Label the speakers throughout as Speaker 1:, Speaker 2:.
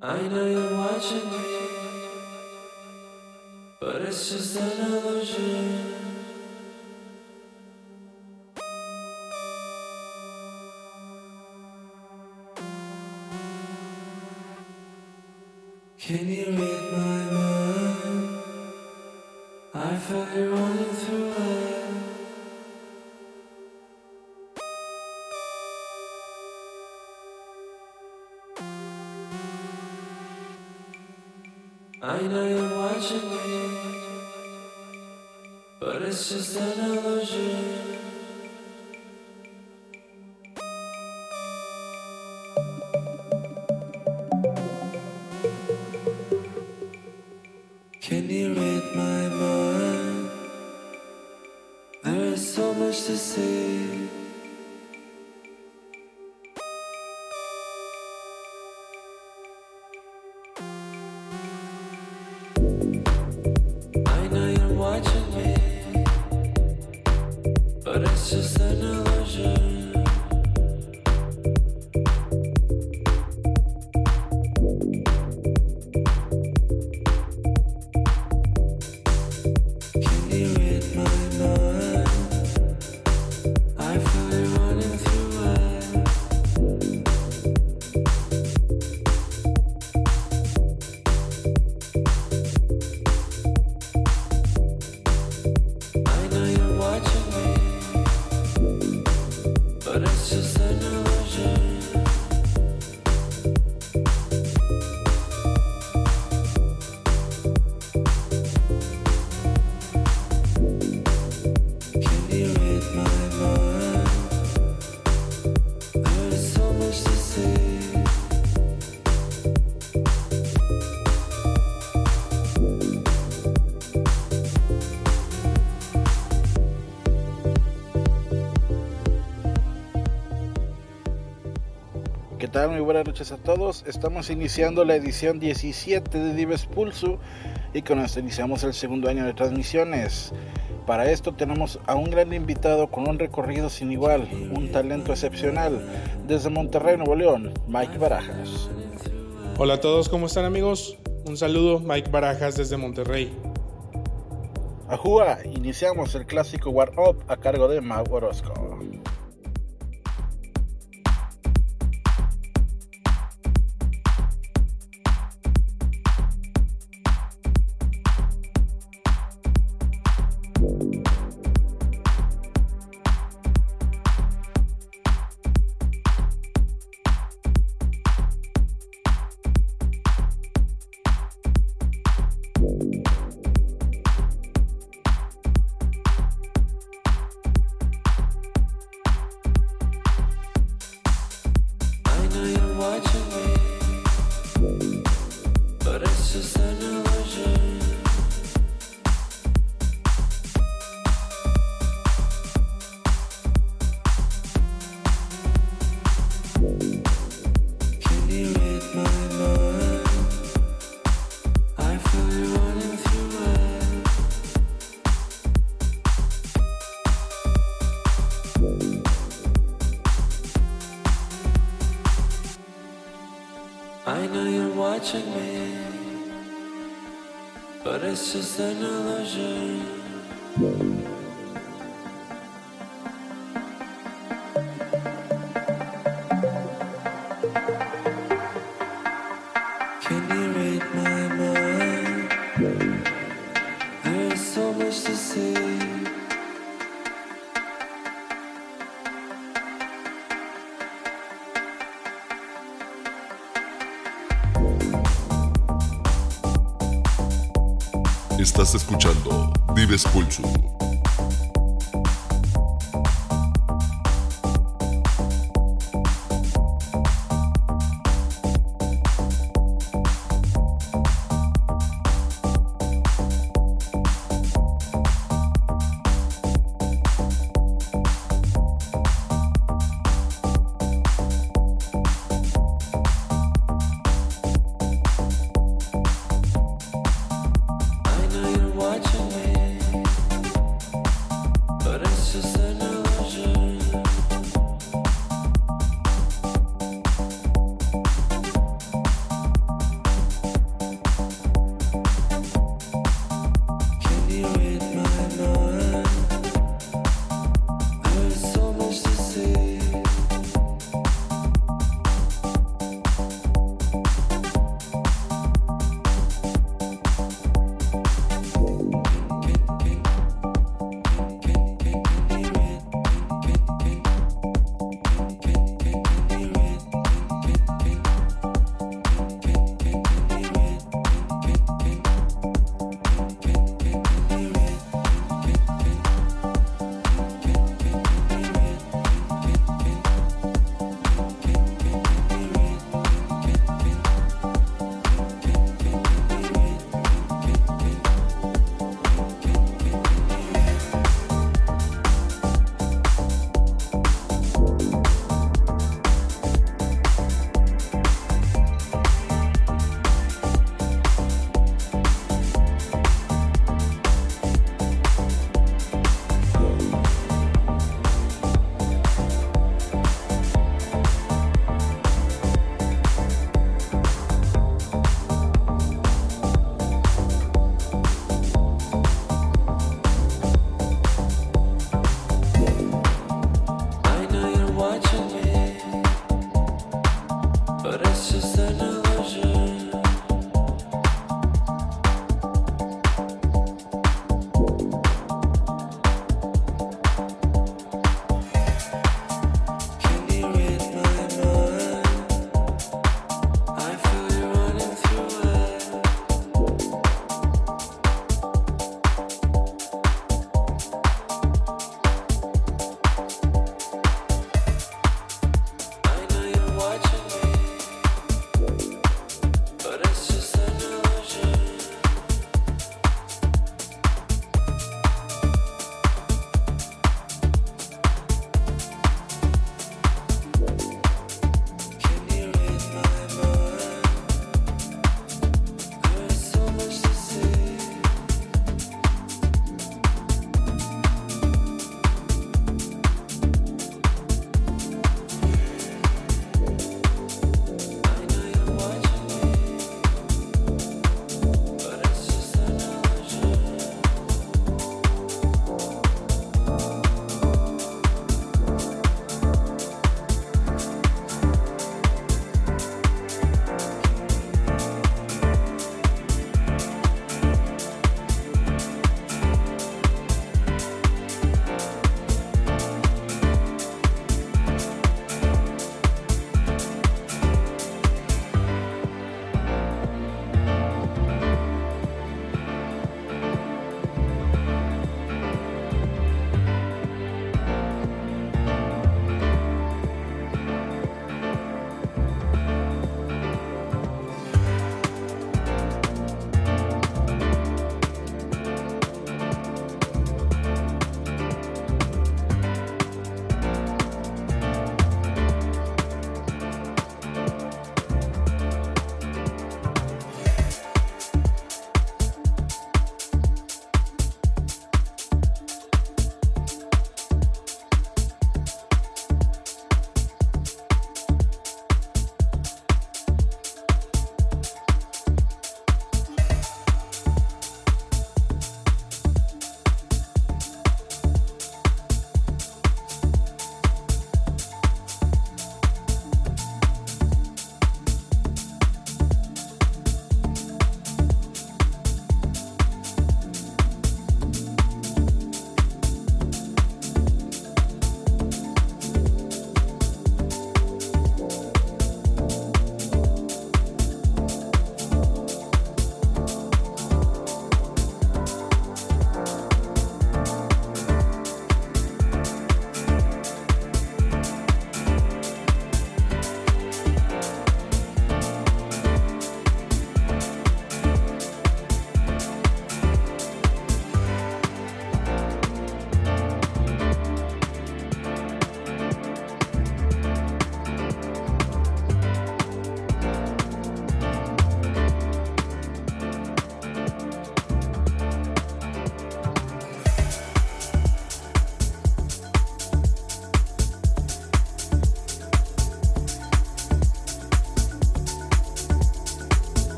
Speaker 1: I know you're watching me, but it's just an illusion. Can you read
Speaker 2: tal? Muy buenas noches a todos. Estamos iniciando la edición 17 de Dives Pulso y con esto iniciamos el segundo año de transmisiones. Para esto tenemos a un gran invitado con un recorrido sin igual, un talento excepcional. Desde Monterrey, Nuevo León, Mike Barajas.
Speaker 3: Hola a todos, ¿cómo están amigos? Un saludo, Mike Barajas desde Monterrey.
Speaker 2: Ajúa, iniciamos el clásico War Up a cargo de Mau Orozco.
Speaker 4: Sana escuchando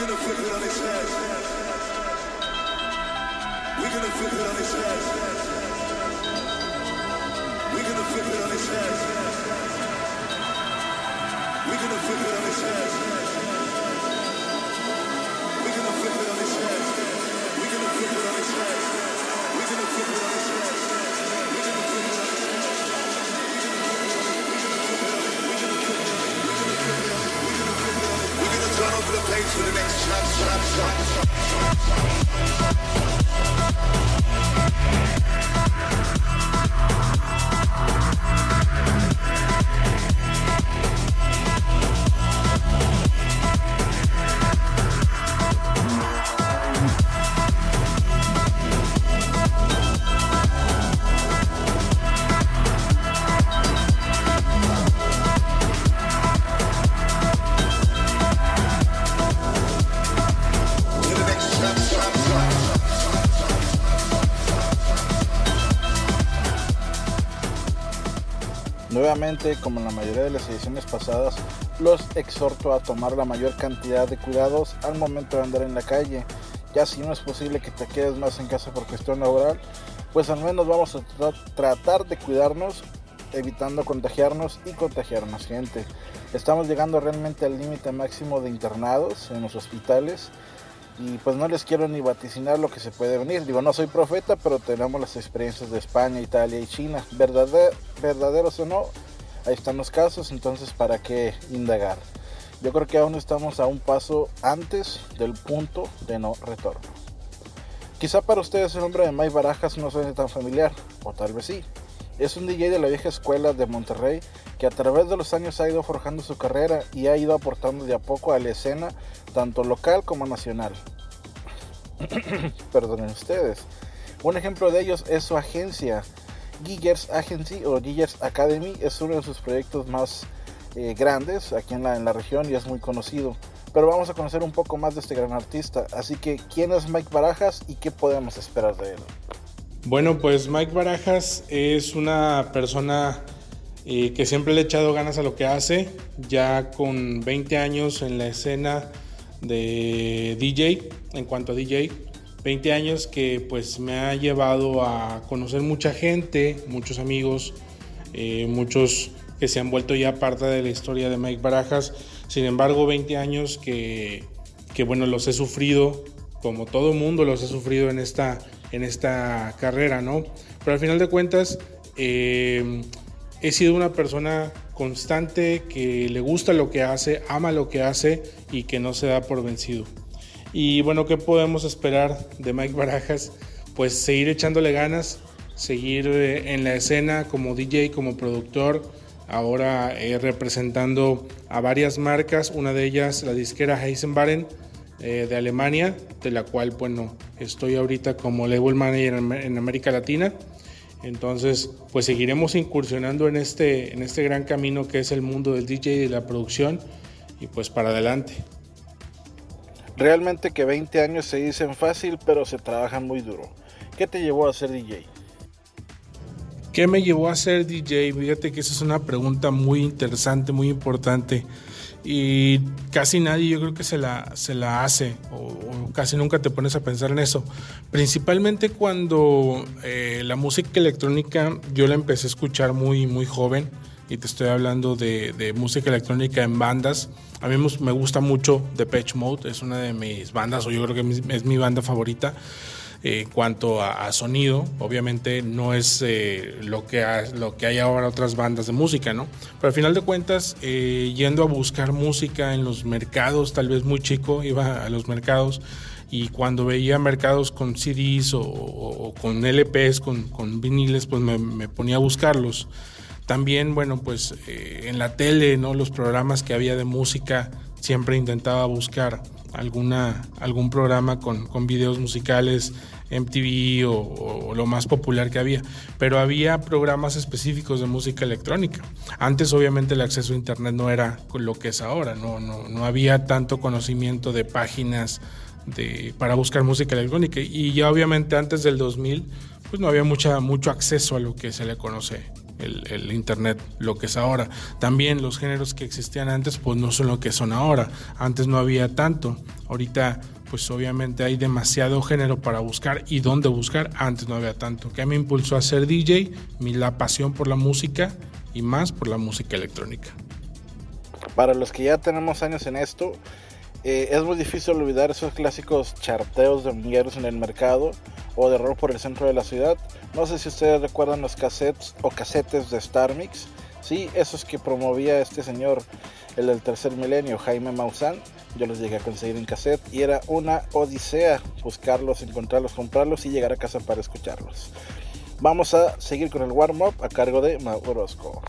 Speaker 5: gonna flip it on its head. We're gonna flip it on its head. We're gonna flip it on its head. We're gonna flip it on its head.
Speaker 2: Como en la mayoría de las ediciones pasadas, los exhorto a tomar la mayor cantidad de cuidados al momento de andar en la calle. Ya si no es posible que te quedes más en casa por cuestión laboral, pues al menos vamos a tra- tratar de cuidarnos, evitando contagiarnos y contagiar más gente. Estamos llegando realmente al límite máximo de internados en los hospitales y pues no les quiero ni vaticinar lo que se puede venir. Digo, no soy profeta, pero tenemos las experiencias de España, Italia y China. Verdade- verdaderos o no, ahí están los casos, entonces ¿para qué indagar? Yo creo que aún estamos a un paso antes del punto de no retorno. Quizá para ustedes el nombre de Mike Barajas no suene tan familiar, o tal vez sí. Es un DJ de la vieja escuela de Monterrey que a través de los años ha ido forjando su carrera y ha ido aportando de a poco a la escena tanto local como nacional. Perdonen ustedes. Un ejemplo de ellos es su agencia, Giggers Agency o Giggers Academy. Es uno de sus proyectos más eh, grandes aquí en la, en la región y es muy conocido. Pero vamos a conocer un poco más de este gran artista. Así que, ¿quién es Mike Barajas y qué podemos esperar de él?
Speaker 3: Bueno, pues Mike Barajas es una persona eh, que siempre le ha echado ganas a lo que hace, ya con 20 años en la escena de DJ, en cuanto a DJ, 20 años que pues me ha llevado a conocer mucha gente, muchos amigos, eh, muchos que se han vuelto ya parte de la historia de Mike Barajas, sin embargo 20 años que, que bueno, los he sufrido, como todo mundo los he sufrido en esta, en esta carrera, ¿no? Pero al final de cuentas, eh, he sido una persona constante que le gusta lo que hace, ama lo que hace y que no se da por vencido. Y bueno, ¿qué podemos esperar de Mike Barajas? Pues seguir echándole ganas, seguir eh, en la escena como DJ, como productor, ahora eh, representando a varias marcas, una de ellas la disquera Heisenbaren eh, de Alemania, de la cual bueno, estoy ahorita como label manager en, en América Latina. Entonces, pues seguiremos incursionando en este, en este gran camino que es el mundo del DJ y de la producción y pues para adelante.
Speaker 2: Realmente que 20 años se dicen fácil, pero se trabajan muy duro. ¿Qué te llevó a ser DJ?
Speaker 3: ¿Qué me llevó a ser DJ? Fíjate que esa es una pregunta muy interesante, muy importante. Y casi nadie yo creo que se la, se la hace, o, o casi nunca te pones a pensar en eso. Principalmente cuando eh, la música electrónica yo la empecé a escuchar muy, muy joven. Y te estoy hablando de, de música electrónica en bandas. A mí me gusta mucho Depeche Mode, es una de mis bandas, o yo creo que es mi banda favorita. Eh, en cuanto a, a, sonido, obviamente no es eh, lo, que ha, lo que hay ahora otras bandas de música, ¿no? Pero al final de cuentas, eh, yendo a buscar música en los mercados, tal vez muy chico, iba a los mercados y cuando veía mercados con CDs o, o, o con LPs, con, con, viniles, pues me, me ponía a buscarlos. También, bueno, pues eh, en la tele, ¿no? Los programas que había de música, siempre intentaba buscar alguna, algún programa con, con videos musicales, MTV o, o, lo más popular que había, pero había programas específicos de música electrónica. Antes obviamente el acceso a internet no era lo que es ahora, no, no, no había tanto conocimiento de páginas de, para buscar música electrónica y ya obviamente antes del 2000 pues no había mucha, mucho acceso a lo que se le conoce el, internet, lo que es ahora. También los géneros que existían antes, pues no son lo que son ahora. Antes no había tanto. Ahorita, pues obviamente hay demasiado género para buscar y dónde buscar. Antes no había tanto. ¿Qué me impulsó a ser DJ? Mi, la pasión por la música y más por la música electrónica.
Speaker 2: Para los que ya tenemos años en esto, eh, es muy difícil olvidar esos clásicos charteos de domingueros en el mercado o de rol por el centro de la ciudad. No sé si ustedes recuerdan los cassettes o casetes de Star Mix. Sí, esos que promovía este señor, el del tercer milenio, Jaime Maussan. Yo los llegué a conseguir en cassette y era una odisea buscarlos, encontrarlos, comprarlos y llegar a casa para escucharlos. Vamos a seguir con el warm-up a cargo de Mau Orozco.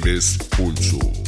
Speaker 4: Dives Pulso.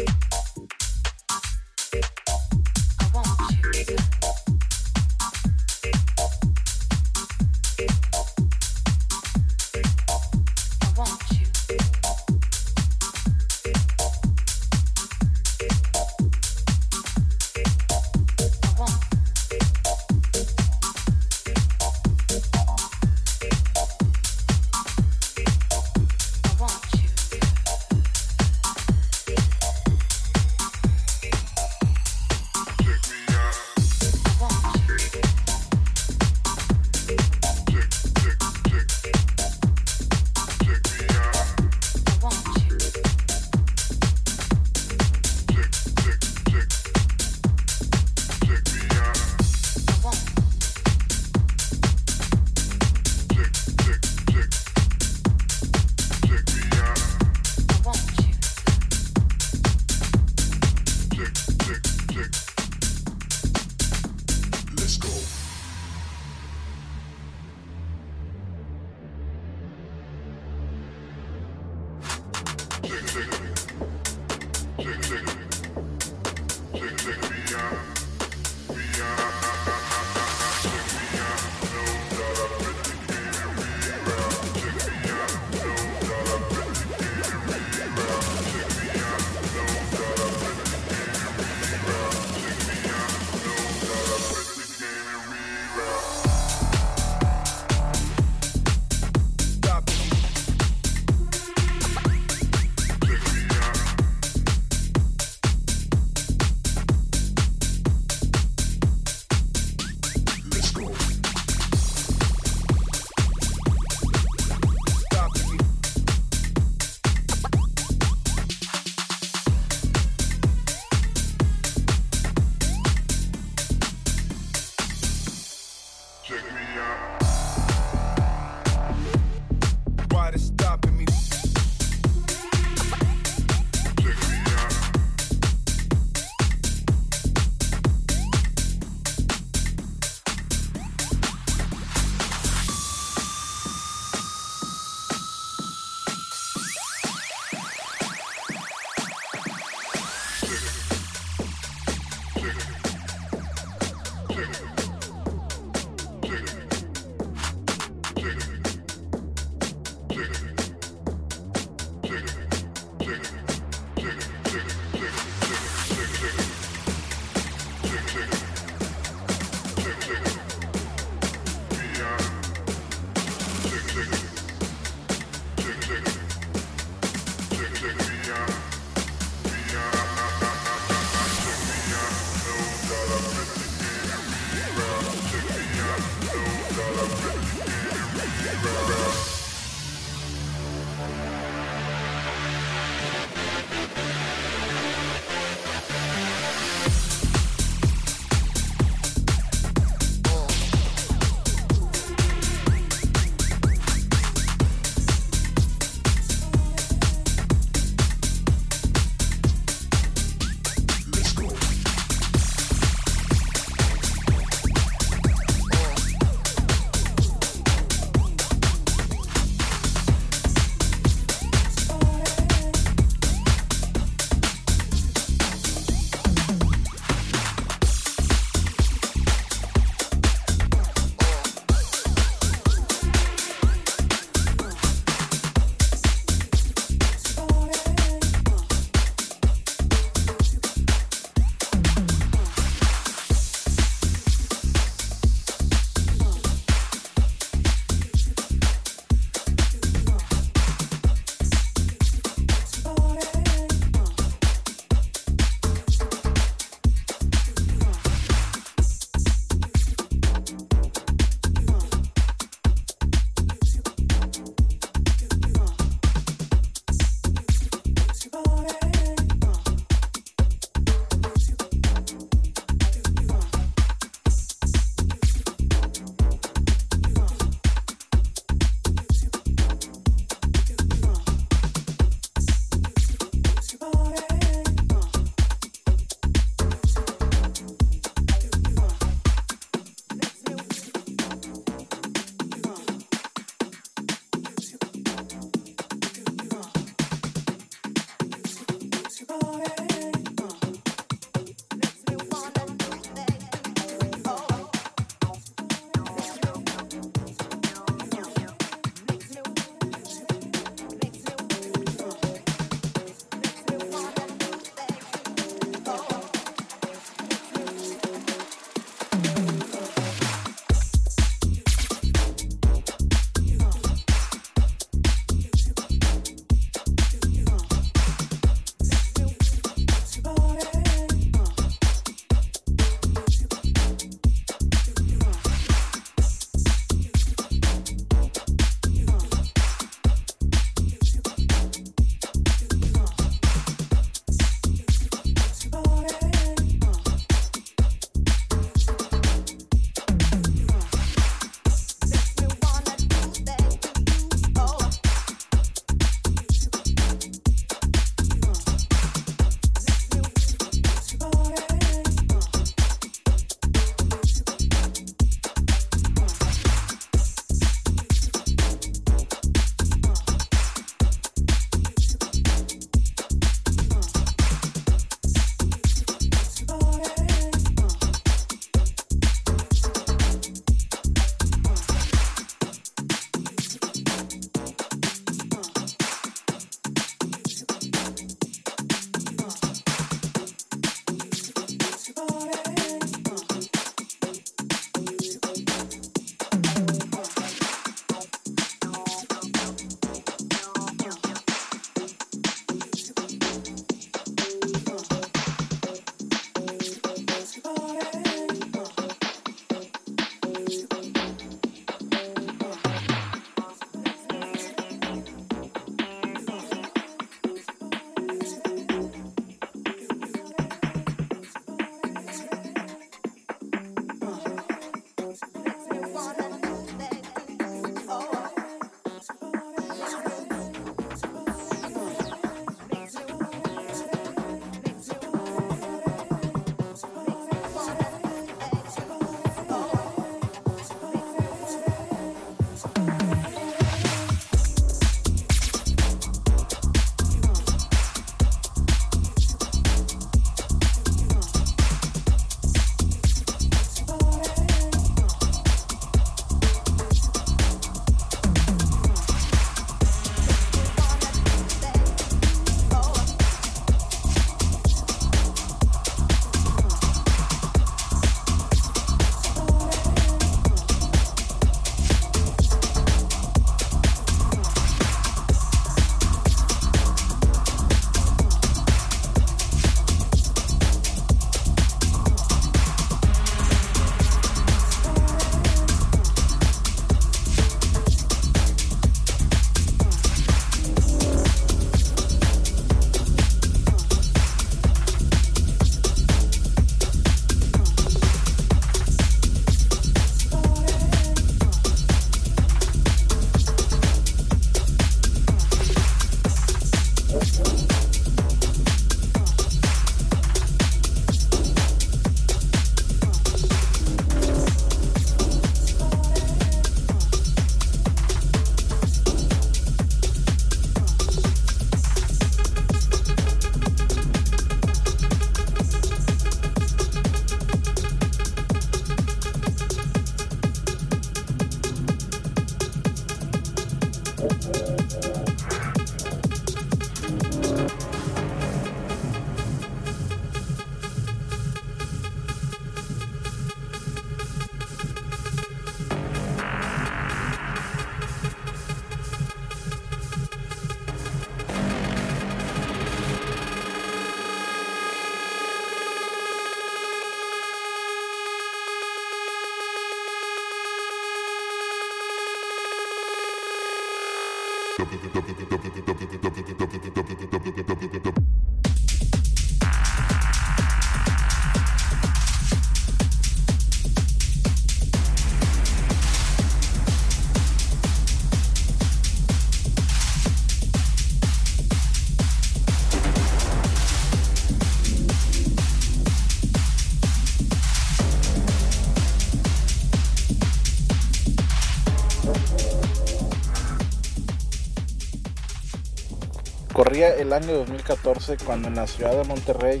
Speaker 2: Corría el año 2014 cuando en la ciudad de Monterrey,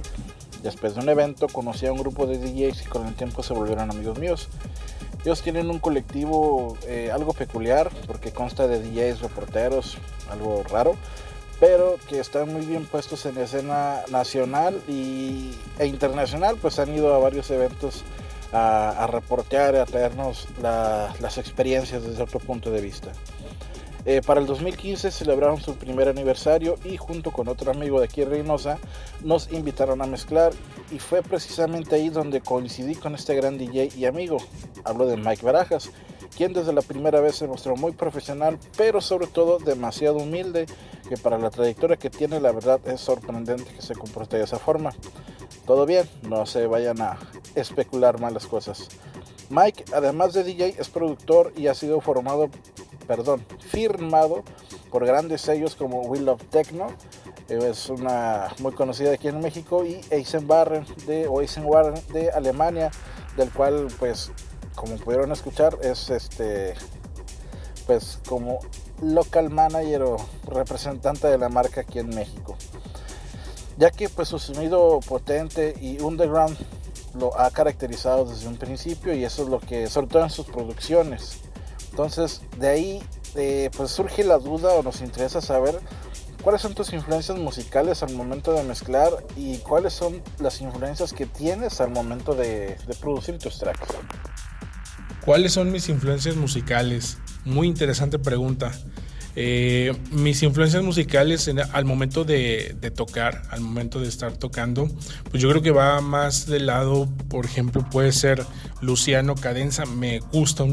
Speaker 2: después de un evento, conocí a un grupo de DJs y con el tiempo se volvieron amigos míos. Ellos tienen un colectivo eh, algo peculiar porque consta de DJs, reporteros, algo raro, pero que están muy bien puestos en la escena nacional y, e internacional, pues han ido a varios eventos a, a reportear a traernos la- las experiencias desde otro punto de vista. Eh, para el 2015 celebraron su primer aniversario y junto con otro amigo de aquí Reynosa nos invitaron a mezclar y fue precisamente ahí donde coincidí con este gran DJ y amigo. Hablo de Mike Barajas, quien desde la primera vez se mostró muy profesional, pero sobre todo demasiado humilde, que para la trayectoria que tiene la verdad es sorprendente que se comporte de esa forma. Todo bien, no se vayan a especular malas cosas. Mike, además de DJ, es productor y ha sido formado, perdón, firmado por grandes sellos como Will of Techno, eh, es una muy conocida aquí en México, y Eisenbarren de, o Eisenbarren de Alemania, del cual, pues, como pudieron escuchar, es este, pues, como local manager o representante de la marca aquí en México ya que pues su sonido potente y underground lo ha caracterizado desde un principio y eso es lo que, sobre todo en sus producciones. Entonces, de ahí eh, pues surge la duda o nos interesa saber cuáles son tus influencias musicales al momento de mezclar y cuáles son las influencias que tienes al momento de, producir tus tracks.
Speaker 3: ¿Cuáles son mis influencias musicales? Muy interesante pregunta. Eh, mis influencias musicales al momento de, de tocar, al momento de estar tocando, pues yo creo que va más del lado, por ejemplo, puede ser Luciano Cadenza, me gusta,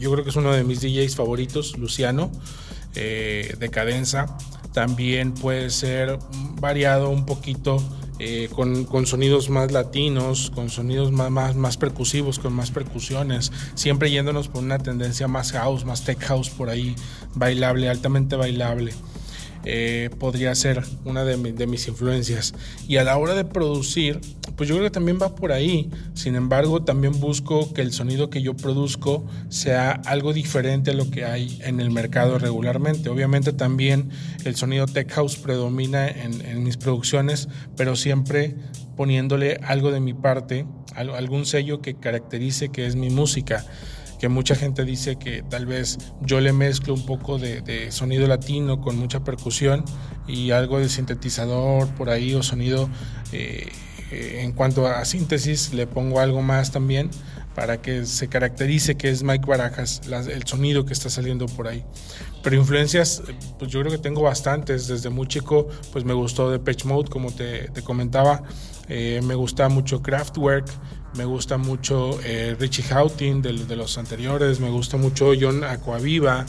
Speaker 3: yo creo que es uno de mis DJs favoritos, Luciano, eh, de Cadenza. También puede ser variado un poquito eh, con, con sonidos más latinos, con sonidos más, más, más percusivos, con más percusiones, siempre yéndonos por una tendencia más house, más tech house por ahí, bailable, altamente bailable. Eh, podría ser una de, mi- de mis influencias. Y a la hora de producir, pues yo creo que también va por ahí. Sin embargo, también busco que el sonido que yo produzco sea algo diferente a lo que hay en el mercado regularmente. Obviamente también el sonido tech house predomina en, en mis producciones, pero siempre poniéndole algo de mi parte, al- algún sello que caracterice que es mi música que mucha gente dice que tal vez yo le mezclo un poco de, sonido latino con mucha percusión y algo de sintetizador por ahí o sonido eh, eh, en cuanto a síntesis le pongo algo más también para que se caracterice que es Mike Barajas, el sonido que está saliendo por ahí. Pero influencias, pues yo creo que tengo bastantes. Desde muy chico, pues me gustó Depeche Mode, como te, te comentaba. Eh, me gusta mucho Kraftwerk, me gusta mucho eh, Richie Houghton de, los anteriores, me gusta mucho John Aquaviva.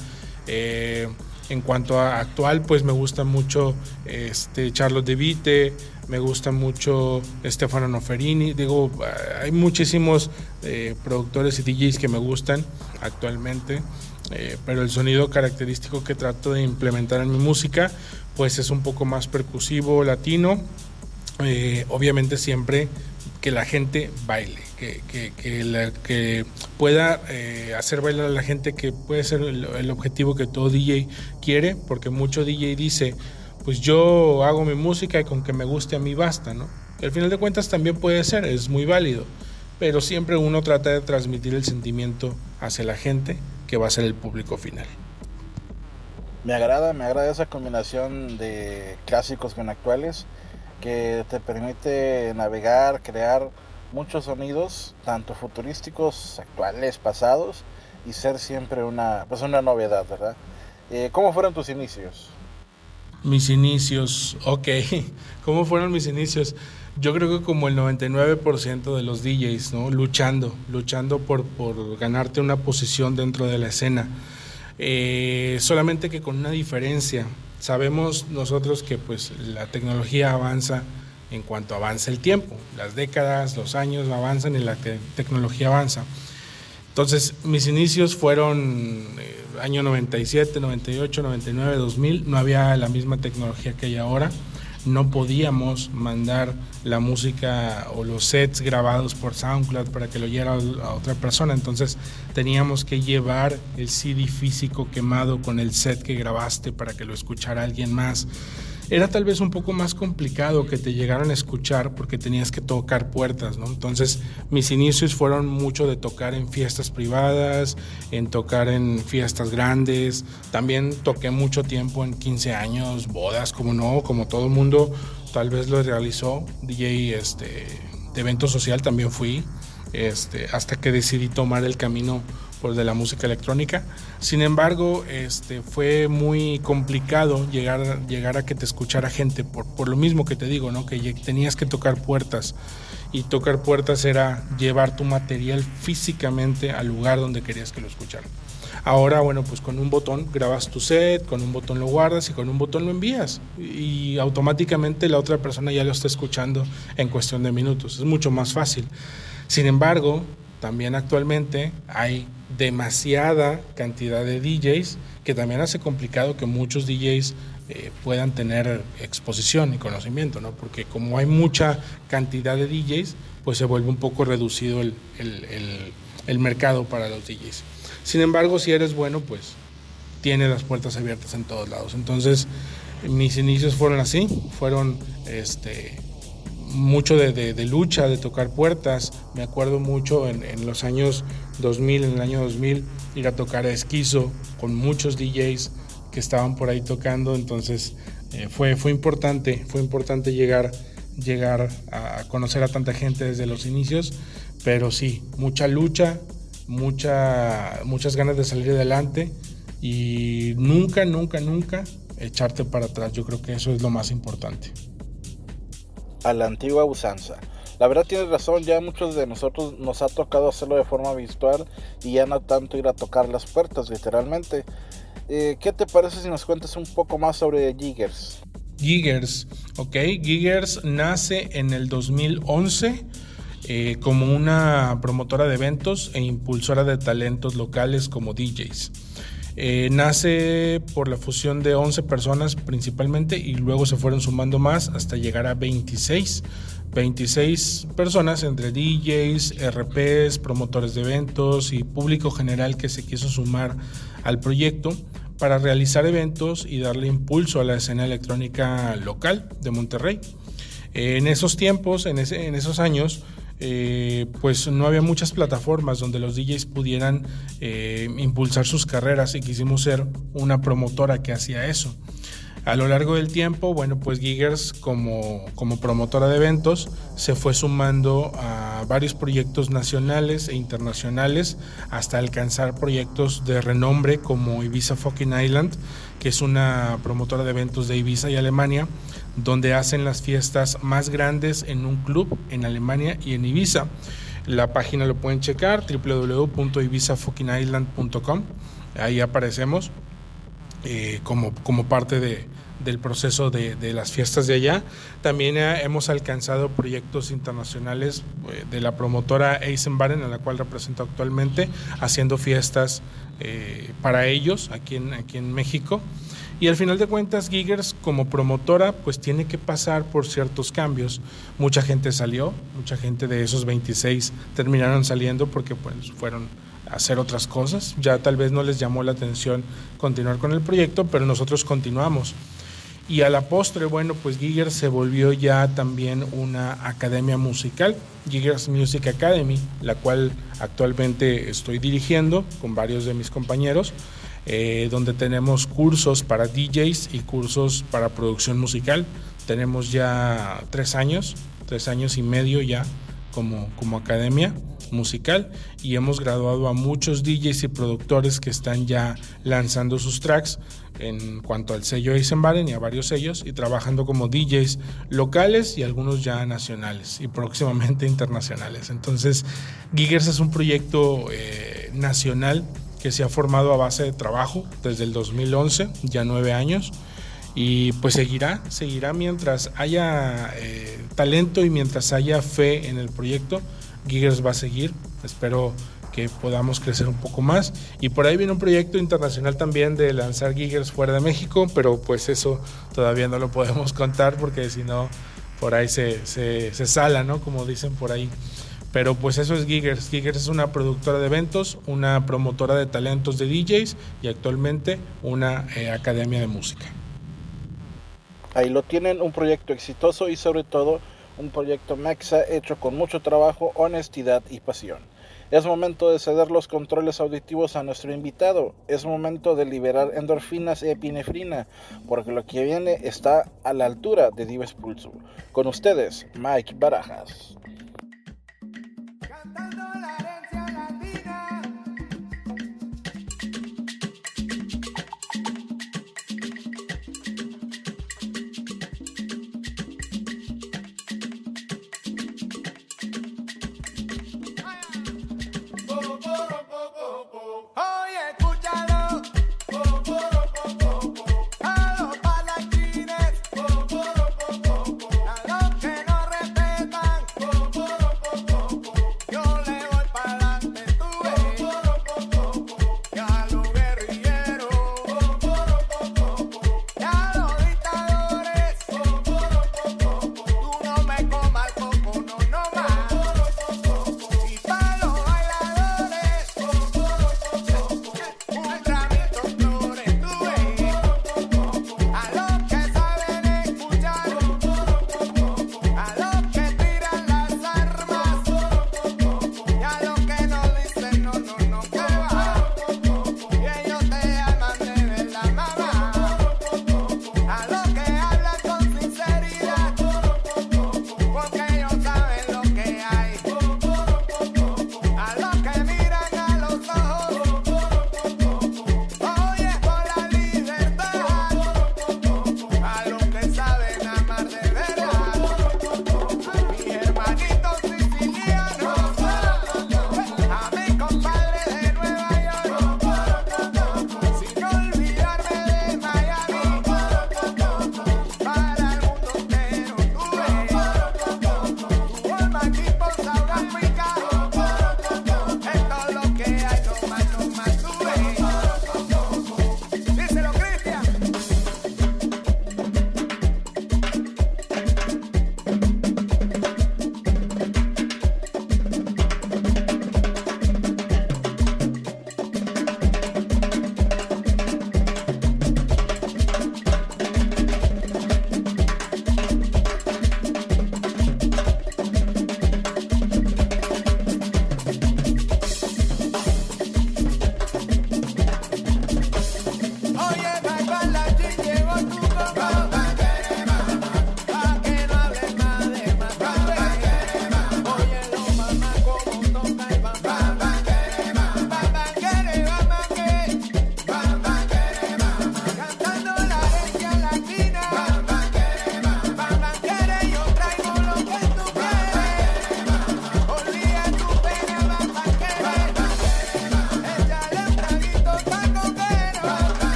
Speaker 3: eh, en cuanto a actual, pues me gusta mucho este De Vite, me gusta mucho Stefano Noferini. Digo, hay muchísimos eh, productores y DJs que me gustan actualmente, eh, pero el sonido característico que trato de implementar en mi música, pues es un poco más percusivo, latino. Eh, obviamente siempre que la gente baile, que, que, pueda eh, hacer bailar a la gente, que puede ser el, objetivo que todo DJ quiere, porque mucho DJ dice, pues yo hago mi música y con que me guste a mí basta, ¿no? Al final de cuentas también puede ser, es muy válido, pero siempre uno trata de transmitir el sentimiento hacia la gente que va a ser el público final.
Speaker 2: Me agrada, me agrada esa combinación de clásicos con actuales que te permite navegar, crear muchos sonidos, tanto futurísticos, actuales, pasados, y ser siempre una, pues una novedad, ¿verdad? Eh, ¿Cómo fueron tus inicios?
Speaker 3: Mis inicios, ok. ¿Cómo fueron mis inicios? Yo creo que como el 99% de los DJs, ¿no? Luchando, luchando por, por ganarte una posición dentro de la escena. Eh, solamente que con una diferencia. Sabemos nosotros que pues la tecnología avanza en cuanto avanza el tiempo. Las décadas, los años avanzan y la te- tecnología avanza. Entonces, mis inicios fueron eh, año 97, 98, 99, 2000. No había la misma tecnología que hay ahora. No podíamos mandar la música o los sets grabados por SoundCloud para que lo oyera a otra persona. Entonces, teníamos que llevar el CD físico quemado con el set que grabaste para que lo escuchara alguien más era tal vez un poco más complicado que te llegaran a escuchar porque tenías que tocar puertas, ¿no? Entonces, mis inicios fueron mucho de tocar en fiestas privadas, en tocar en fiestas grandes. También toqué mucho tiempo en 15 años, bodas, como no, como todo el mundo tal vez lo realizó. DJ este, de evento social también fui, este, hasta que decidí tomar el camino por de la música electrónica. Sin embargo, este, fue muy complicado llegar, llegar a que te escuchara gente, por, por lo mismo que te digo, ¿no? que tenías que tocar puertas. Y tocar puertas era llevar tu material físicamente al lugar donde querías que lo escucharan. Ahora, bueno, pues con un botón grabas tu set, con un botón lo guardas y con un botón lo envías. Y automáticamente la otra persona ya lo está escuchando en cuestión de minutos. Es mucho más fácil. Sin embargo, también actualmente hay demasiada cantidad de DJs que también hace complicado que muchos DJs eh, puedan tener exposición y conocimiento, ¿no? Porque como hay mucha cantidad de DJs, pues se vuelve un poco reducido el, el- el- el mercado para los DJs. Sin embargo, si eres bueno, pues tiene las puertas abiertas en todos lados. Entonces, mis inicios fueron así, fueron este, mucho de, de- de lucha, de tocar puertas. Me acuerdo mucho en, en los años 2000, en el año 2000, ir a tocar a Esquizo con muchos DJs que estaban por ahí tocando. Entonces, eh, fue, fue importante, fue importante llegar, llegar a conocer a tanta gente desde los inicios. Pero sí, mucha lucha, mucha, muchas ganas de salir adelante y nunca, nunca, nunca echarte para atrás. Yo creo que eso es lo más importante.
Speaker 2: A la antigua usanza. La verdad tienes razón, ya muchos de nosotros nos ha tocado hacerlo de forma virtual y ya no tanto ir a tocar las puertas, literalmente. Eh, ¿Qué te parece si nos cuentas un poco más sobre Giggers?
Speaker 3: Giggers, ok, Giggers nace en el 2011 eh, como una promotora de eventos e impulsora de talentos locales como DJs. Eh, nace por la fusión de 11 personas principalmente y luego se fueron sumando más hasta llegar a 26. 26 personas entre DJs, RPs, promotores de eventos y público general que se quiso sumar al proyecto para realizar eventos y darle impulso a la escena electrónica local de Monterrey. Eh, en esos tiempos, en, ese- en esos años, eh, pues no había muchas plataformas donde los DJs pudieran eh, impulsar sus carreras y quisimos ser una promotora que hacía eso. A lo largo del tiempo, bueno, pues Giggers como, como promotora de eventos se fue sumando a varios proyectos nacionales e internacionales hasta alcanzar proyectos de renombre como Ibiza Fucking Island, que es una promotora de eventos de Ibiza y Alemania, donde hacen las fiestas más grandes en un club en Alemania y en Ibiza. La página lo pueden checar, www.ibizafuckingisland.com. Ahí aparecemos eh, como, como parte de, del proceso de, de las fiestas de allá. También eh, hemos alcanzado proyectos internacionales eh, de la promotora Eisenbaren, a la cual represento actualmente, haciendo fiestas eh, para ellos aquí en, aquí en México. Y al final de cuentas, Giggers como promotora, pues tiene que pasar por ciertos cambios. Mucha gente salió, mucha gente de esos 26 terminaron saliendo porque pues fueron a hacer otras cosas. Ya tal vez no les llamó la atención continuar con el proyecto, pero nosotros continuamos. Y a la postre, bueno, pues Giggers se volvió ya también una academia musical, Giggers Music Academy, la cual actualmente estoy dirigiendo con varios de mis compañeros, eh, donde tenemos cursos para DJs y cursos para producción musical. Tenemos ya tres años, tres años y medio ya como, como academia musical y hemos graduado a muchos DJs y productores que están ya lanzando sus tracks en cuanto al sello Eisenbaren y a varios sellos y trabajando como DJs locales y algunos ya nacionales y próximamente internacionales. Entonces, Giggers es un proyecto eh, nacional que se ha formado a base de trabajo desde el 2011, ya nueve años, y pues seguirá, seguirá mientras haya eh, talento y mientras haya fe en el proyecto, Giggers va a seguir, espero que podamos crecer un poco más. Y por ahí viene un proyecto internacional también de lanzar Giggers fuera de México, pero pues eso todavía no lo podemos contar porque si no, por ahí se, se, se sala, ¿no? Como dicen por ahí. Pero pues eso es Giggers. Giggers es una productora de eventos, una promotora de talentos de DJs y actualmente una eh, academia de música.
Speaker 6: Ahí lo tienen, un proyecto exitoso y sobre todo un proyecto Mexa hecho con mucho trabajo, honestidad y pasión. Es momento de ceder los controles auditivos a nuestro invitado. Es momento de liberar endorfinas y epinefrina, porque lo que viene está a la altura de Dives Pulso. Con ustedes, Mike Barajas.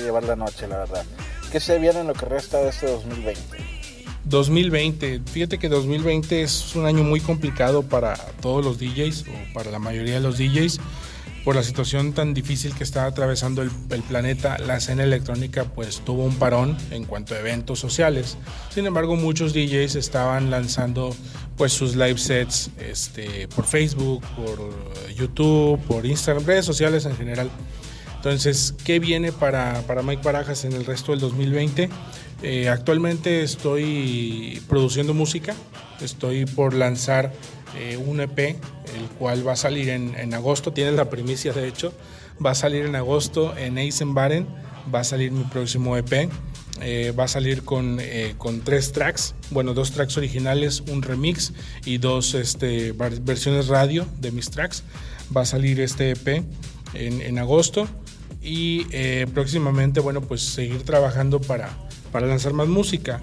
Speaker 2: Llevar la noche, la verdad. ¿Qué se viene en lo que resta de este 2020?
Speaker 3: 2020, fíjate que 2020 es un año muy complicado para todos los DJs o para la mayoría de los DJs por la situación tan difícil que está atravesando el, el planeta. La escena electrónica pues tuvo un parón en cuanto a eventos sociales. Sin embargo, muchos DJs estaban lanzando pues sus live sets este, por Facebook, por YouTube, por Instagram, redes sociales en general. Entonces, ¿qué viene para, para Mike Barajas en el resto del 2020? Eh, actualmente estoy produciendo música, estoy por lanzar eh, un EP, el cual va a salir en, en agosto, tienes la primicia de hecho, va a salir en agosto en Eisenbaren, va a salir mi próximo EP, eh, va a salir con, eh, con tres tracks, bueno, dos tracks originales, un remix y dos este, versiones radio de mis tracks. Va a salir este EP en, en agosto y eh, próximamente, bueno, pues seguir trabajando para, para lanzar más música.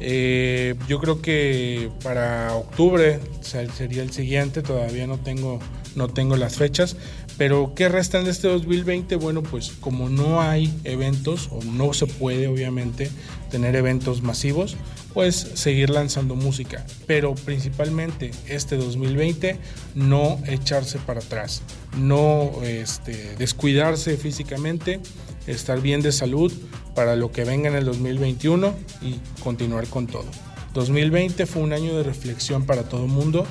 Speaker 3: Eh, yo creo que para octubre se- sería el siguiente, todavía no tengo, no tengo las fechas, pero ¿qué restan de este 2020? Bueno, pues como no hay eventos o no se puede obviamente tener eventos masivos, pues seguir lanzando música, pero principalmente este 2020 no echarse para atrás, no este, descuidarse físicamente, estar bien de salud para lo que venga en el 2021 y continuar con todo. 2020 fue un año de reflexión para todo el mundo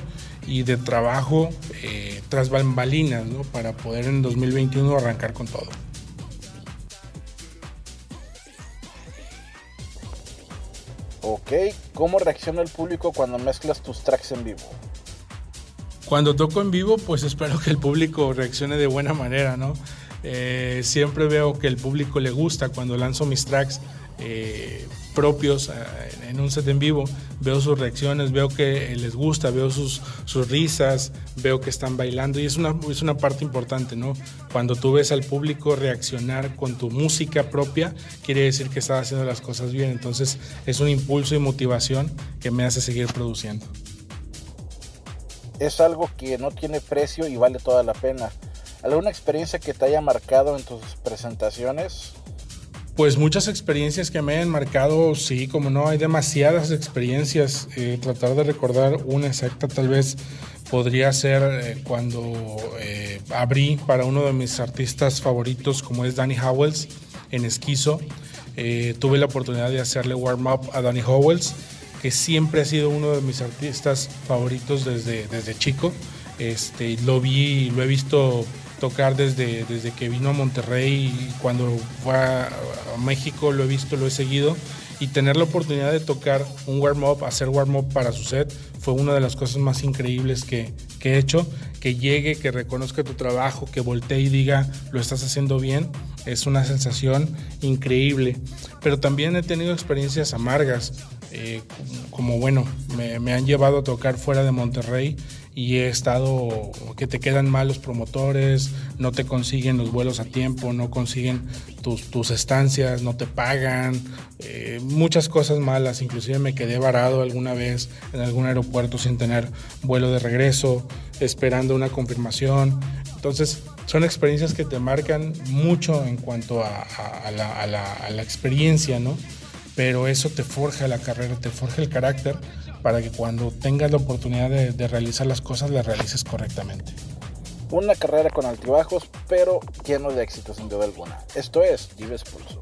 Speaker 3: y de trabajo eh, tras bambalinas, ¿no? Para poder en 2021 arrancar con todo.
Speaker 2: ¿Cómo reacciona el público cuando mezclas tus tracks en vivo?
Speaker 3: Cuando toco en vivo, pues espero que el público reaccione de buena manera, ¿no? Eh, siempre veo que el público le gusta cuando lanzo mis tracks eh, propios eh, en un set en vivo. Veo sus reacciones, veo que les gusta, veo sus, sus risas, veo que están bailando y es una, es una parte importante, ¿no? Cuando tú ves al público reaccionar con tu música propia, quiere decir que estás haciendo las cosas bien. Entonces es un impulso y motivación que me hace seguir produciendo.
Speaker 2: Es algo que no tiene precio y vale toda la pena. ¿Alguna experiencia que te haya marcado en tus presentaciones?
Speaker 3: Pues muchas experiencias que me hayan marcado, sí, como no, hay demasiadas experiencias. Eh, tratar de recordar una exacta tal vez podría ser eh, cuando eh, abrí para uno de mis artistas favoritos como es Danny Howells en Esquizo. Tuve la oportunidad de hacerle warm-up a Danny Howells, que siempre ha sido uno de mis artistas favoritos desde, desde chico. Este, lo vi, lo he visto tocar desde, desde que vino a Monterrey y cuando fue a, México lo he visto, lo he seguido y tener la oportunidad de tocar un warm-up, hacer warm-up para su set fue una de las cosas más increíbles que, que he hecho. Que llegue, que reconozca tu trabajo, que voltee y diga lo estás haciendo bien, es una sensación increíble. Pero también he tenido experiencias amargas, eh, como bueno, me, me han llevado a tocar fuera de Monterrey y he estado que te quedan mal los promotores, no te consiguen los vuelos a tiempo, no consiguen tus, tus estancias, no te pagan, eh, muchas cosas malas, inclusive me quedé varado alguna vez en algún aeropuerto sin tener vuelo de regreso, esperando una confirmación. Entonces son experiencias que te marcan mucho en cuanto a, la experiencia, ¿no? Pero eso te forja la carrera, te forja el carácter para que cuando tengas la oportunidad de, realizar las cosas, las realices correctamente.
Speaker 2: Una carrera con altibajos, pero lleno de éxitos sin duda alguna. Esto es Vives Pulso.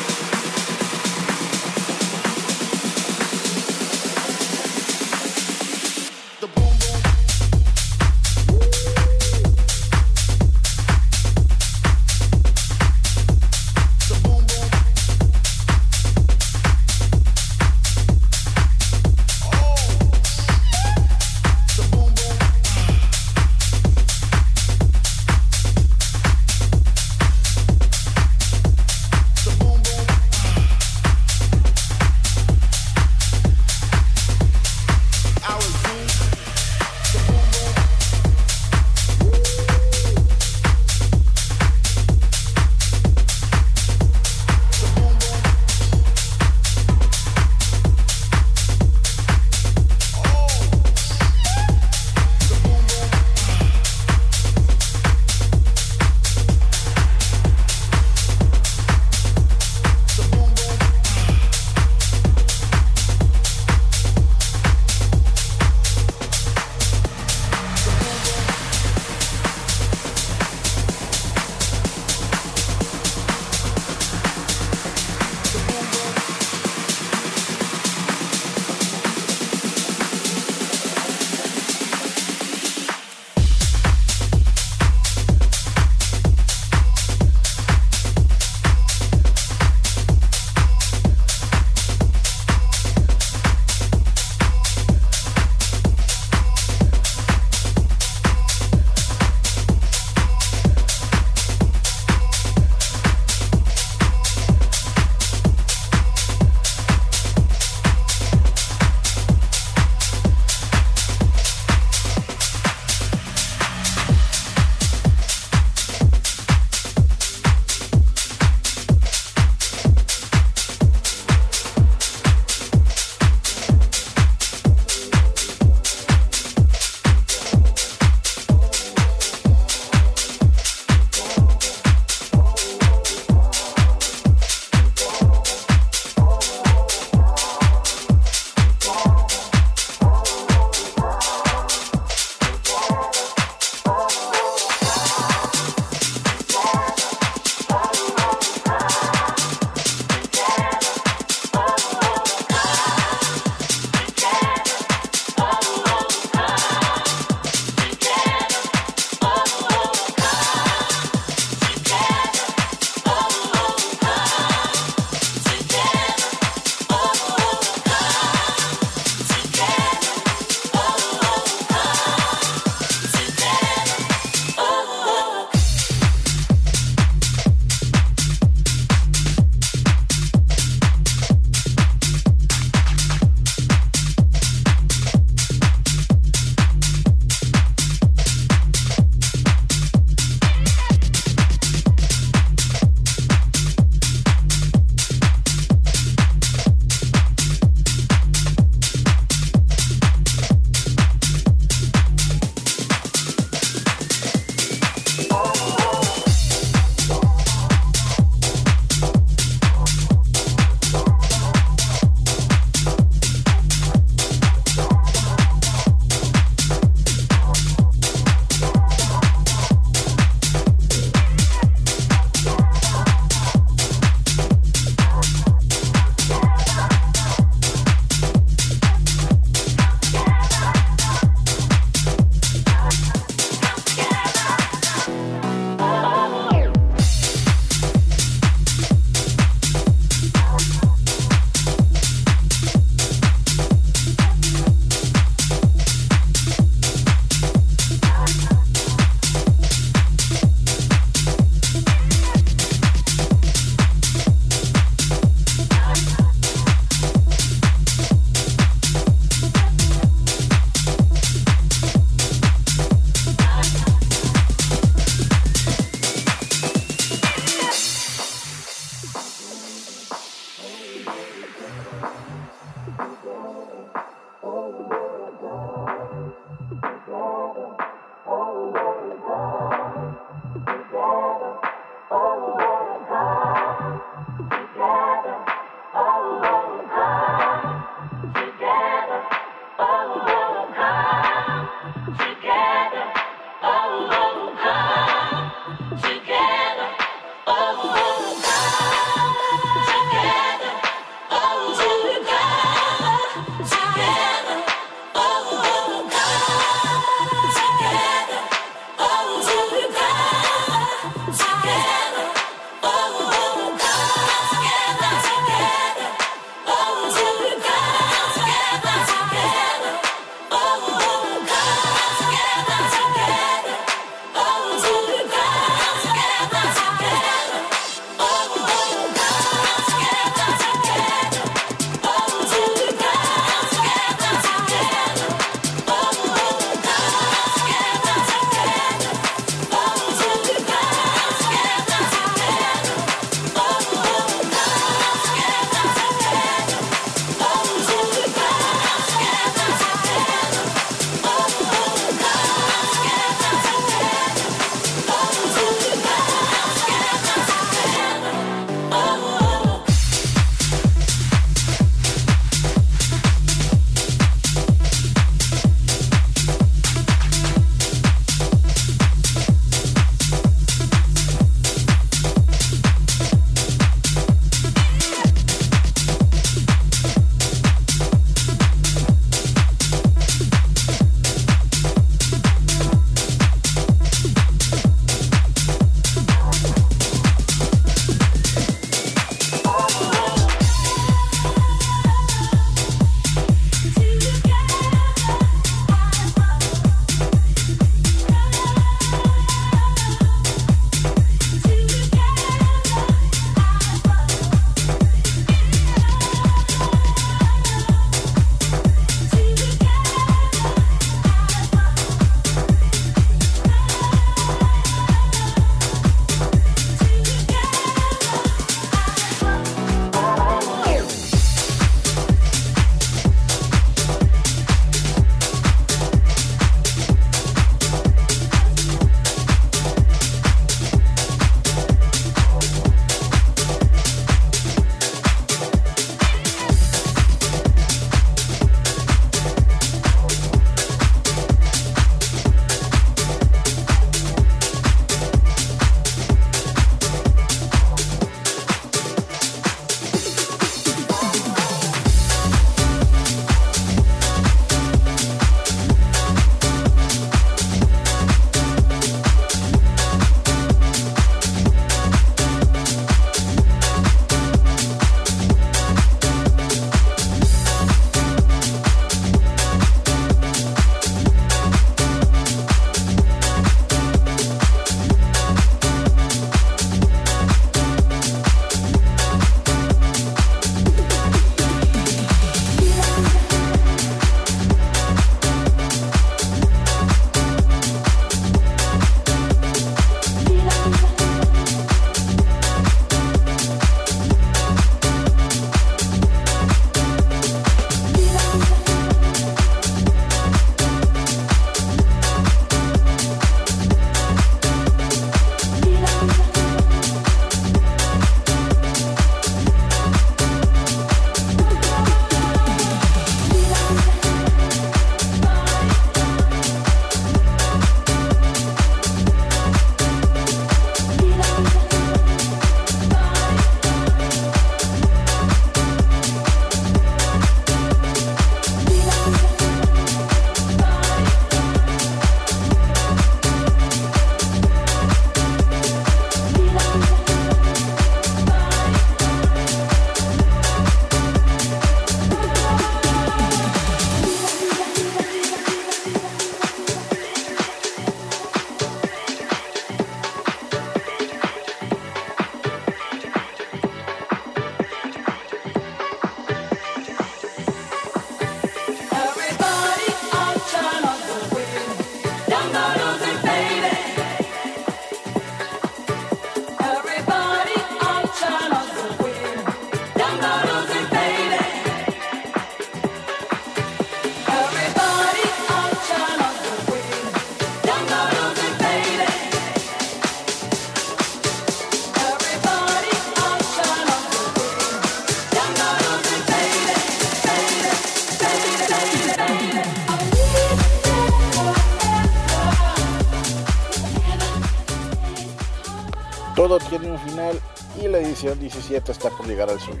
Speaker 2: Edición 17 está por llegar al suyo.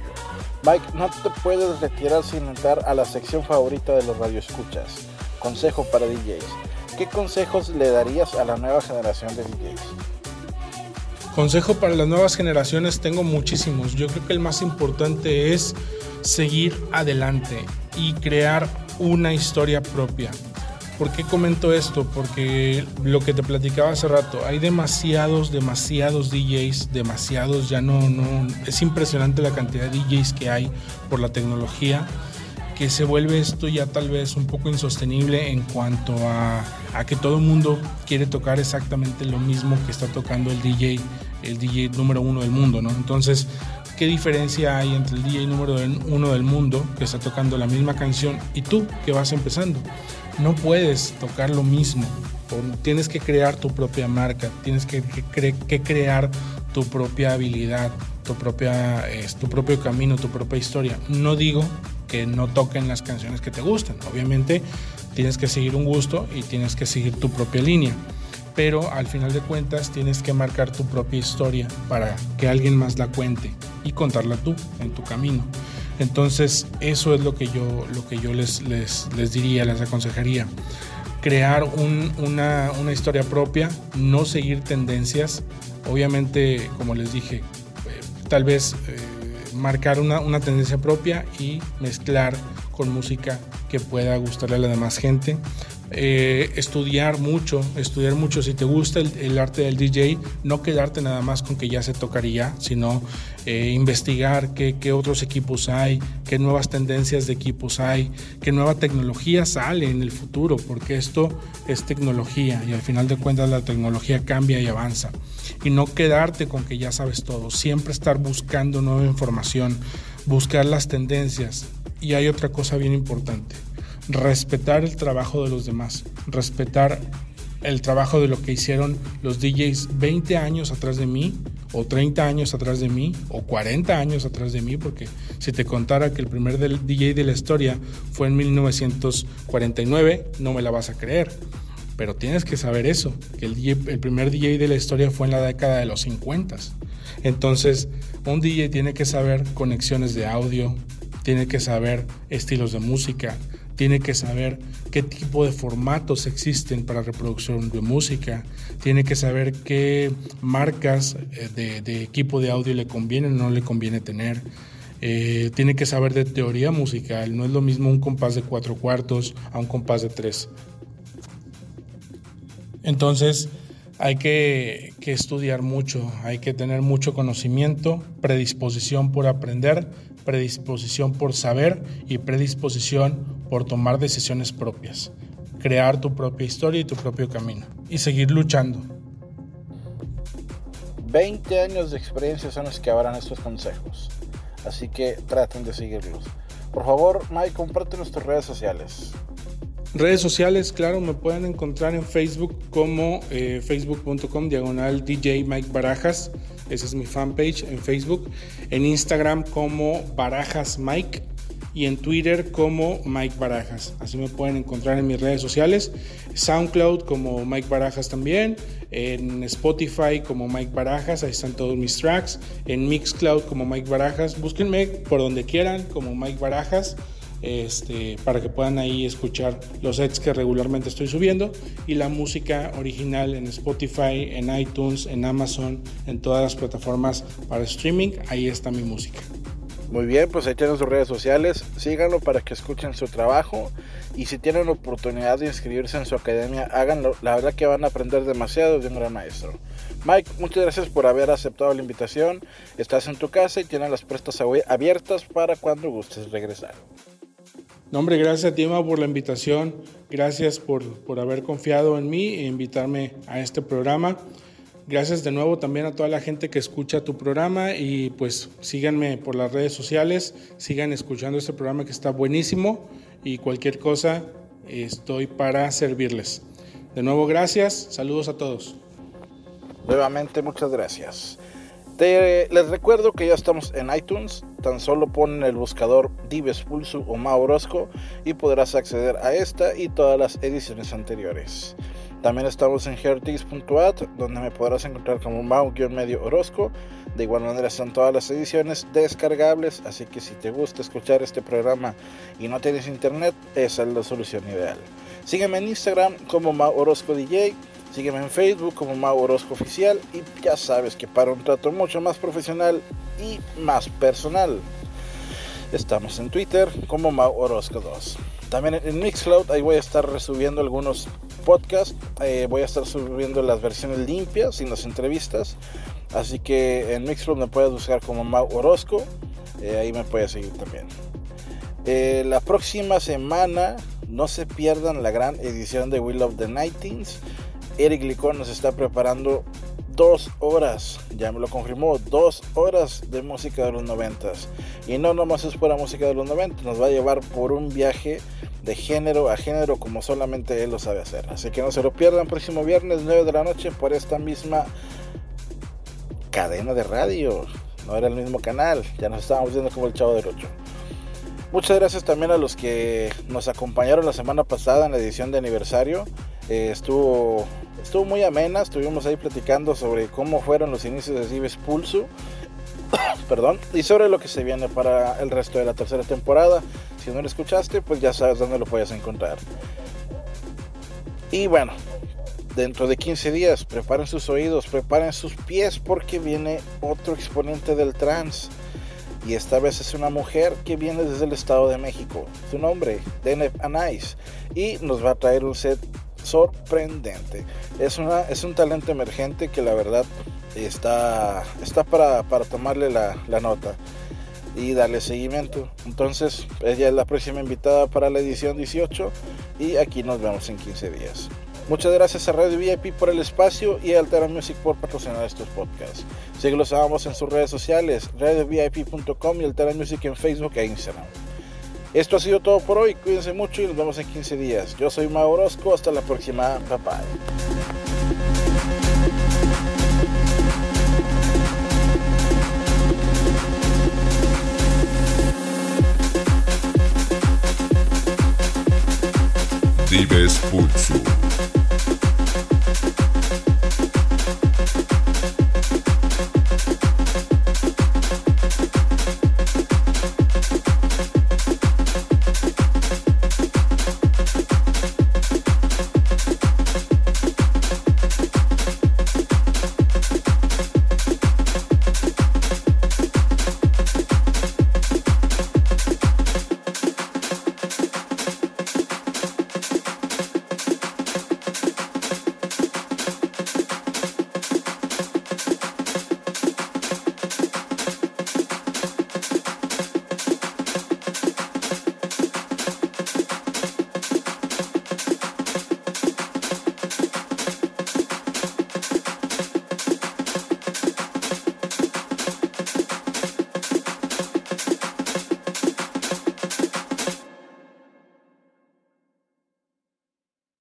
Speaker 2: Mike, no te puedes retirar sin entrar a la sección favorita de los radioescuchas. Consejo para DJs. ¿Qué consejos le darías a la nueva generación de DJs?
Speaker 3: Consejo para las nuevas generaciones tengo muchísimos. Yo creo que el más importante es seguir adelante y crear una historia propia. ¿Por qué comento esto? Porque lo que te platicaba hace rato, hay demasiados, demasiados DJs, demasiados, ya no, no, es impresionante la cantidad de DJs que hay por la tecnología, que se vuelve esto ya tal vez un poco insostenible en cuanto a, a que todo el mundo quiere tocar exactamente lo mismo que está tocando el DJ, el DJ número uno del mundo, ¿no? Entonces, ¿qué diferencia hay entre el DJ número uno del mundo que está tocando la misma canción y tú que vas empezando? No puedes tocar lo mismo, tienes que crear tu propia marca, tienes que, que cre- que crear tu propia habilidad, tu, propia, es, tu propio camino, tu propia historia. No digo que no toquen las canciones que te gustan, obviamente tienes que seguir un gusto y tienes que seguir tu propia línea, pero al final de cuentas tienes que marcar tu propia historia para que alguien más la cuente y contarla tú en tu camino. Entonces, eso es lo que yo, lo que yo les, les, les diría, les aconsejaría. Crear un- una, una historia propia, no seguir tendencias. Obviamente, como les dije, eh, tal vez eh, marcar una, una tendencia propia y mezclar con música que pueda gustarle a la demás gente. Eh, estudiar mucho, estudiar mucho si te gusta el, arte del DJ, no quedarte nada más con que ya se tocaría, sino eh, investigar qué otros equipos hay, qué nuevas tendencias de equipos hay, qué nueva tecnología sale en el futuro, porque esto es tecnología y al final de cuentas la tecnología cambia y avanza. Y no quedarte con que ya sabes todo, siempre estar buscando nueva información, buscar las tendencias. Y hay otra cosa bien importante, respetar el trabajo de los demás, respetar el trabajo de lo que hicieron los DJs 20 años atrás de mí, o 30 años atrás de mí, o 40 años atrás de mí, porque si te contara que el primer DJ de la historia fue en 1949, no me la vas a creer. Pero tienes que saber eso, que el, el primer DJ de la historia fue en la década de los 50. Entonces, un DJ tiene que saber conexiones de audio, tiene que saber estilos de música, tiene que saber qué tipo de formatos existen para reproducción de música, tiene que saber qué marcas eh, de, equipo de audio le conviene o no le conviene tener. Eh, tiene que saber de teoría musical, no es lo mismo un compás de cuatro cuartos a un compás de tres. Entonces hay que, que estudiar mucho, hay que tener mucho conocimiento, predisposición por aprender, predisposición por saber y predisposición por tomar decisiones propias. Crear tu propia historia y tu propio camino. Y seguir luchando.
Speaker 2: 20 años de experiencia son los que habrán estos consejos. Así que traten de seguirlos. Por favor, Mike, comparte nuestras redes sociales.
Speaker 3: Redes sociales, claro, me pueden encontrar en Facebook como eh, facebook.com diagonal DJ Mike Barajas. Esa es mi fanpage en Facebook. En Instagram como Barajas Mike. Y en Twitter como Mike Barajas. Así me pueden encontrar en mis redes sociales. SoundCloud como Mike Barajas también. En Spotify como Mike Barajas. Ahí están todos mis tracks. En Mixcloud como Mike Barajas. Búsquenme por donde quieran como Mike Barajas este, para que puedan ahí escuchar los sets que regularmente estoy subiendo y la música original en Spotify, en iTunes, en Amazon, en todas las plataformas para streaming, ahí está mi música.
Speaker 2: Muy bien, pues ahí tienen sus redes sociales. Síganlo para que escuchen su trabajo. Y si tienen la oportunidad de inscribirse en su academia, háganlo. La verdad que van a aprender demasiado de un gran maestro. Mike, muchas gracias por haber aceptado la invitación. Estás en tu casa y tienes las puertas abiertas para cuando gustes regresar.
Speaker 3: No, hombre, gracias a ti, Emma, por la invitación. Gracias por, por haber confiado en mí e invitarme a este programa. Gracias de nuevo también a toda la gente que escucha tu programa y pues síganme por las redes sociales, sigan escuchando este programa que está buenísimo y cualquier cosa estoy para servirles. De nuevo, gracias, saludos a todos.
Speaker 2: Nuevamente, muchas gracias. Te- les recuerdo que ya estamos en iTunes. Tan solo ponen el buscador Dives Pulso o Mau Orozco y podrás acceder a esta y todas las ediciones anteriores. También estamos en hertix.at, donde me podrás encontrar como Mau-medio Orozco. De igual manera están todas las ediciones descargables, así que si te gusta escuchar este programa y no tienes internet, esa es la solución ideal. Sígueme en Instagram como Mau Orozco DJ, sígueme en Facebook como Mau Orozco Oficial y ya sabes que para un trato mucho más profesional y más personal. Estamos en Twitter como Mau Orozco 2. También en Mixcloud ahí voy a estar resubiendo algunos podcasts. eh, voy a estar subiendo las versiones limpias sin las entrevistas. Así que en Mixcloud me puedes buscar como Mau Orozco. eh, ahí me puedes seguir también. Eh, la próxima semana no se pierdan la gran edición de Will of the Nightings. Eric Licón nos está preparando dos horas, ya me lo confirmó, dos horas de música de los noventas. Y no nomás es pura música de los 90, nos va a llevar por un viaje de género a género como solamente él lo sabe hacer. Así que no se lo pierdan próximo viernes 9 de la noche por esta misma cadena de radio. No era el mismo canal, ya nos estábamos viendo como el chavo del 8. Muchas gracias también a los que nos acompañaron la semana pasada en la edición de aniversario. Eh, estuvo, estuvo muy amena, estuvimos ahí platicando sobre cómo fueron los inicios de Dives Pulso. Perdón, y sobre lo que se viene para el resto de la tercera temporada. Si no lo escuchaste, pues ya sabes dónde lo puedes encontrar. Y bueno, dentro de 15 días, preparen sus oídos, preparen sus pies porque viene otro exponente del trans. Y esta vez es una mujer que viene desde el Estado de México. Su nombre, Deneb Anais. Y nos va a traer un set sorprendente. Es, una, es un talento emergente que la verdad está, está para, para tomarle la, la nota y darle seguimiento. Entonces, ella es la próxima invitada para la edición 18 y aquí nos vemos en 15 días. Muchas gracias a Radio VIP por el espacio y a Altera Music por patrocinar estos podcasts. Ambos en sus redes sociales, radiovip.com y Altera Music en Facebook e Instagram. Esto ha sido todo por hoy. Cuídense mucho y nos vemos en 15 días. Yo soy Mauro Orozco. Hasta la próxima. Bye bye.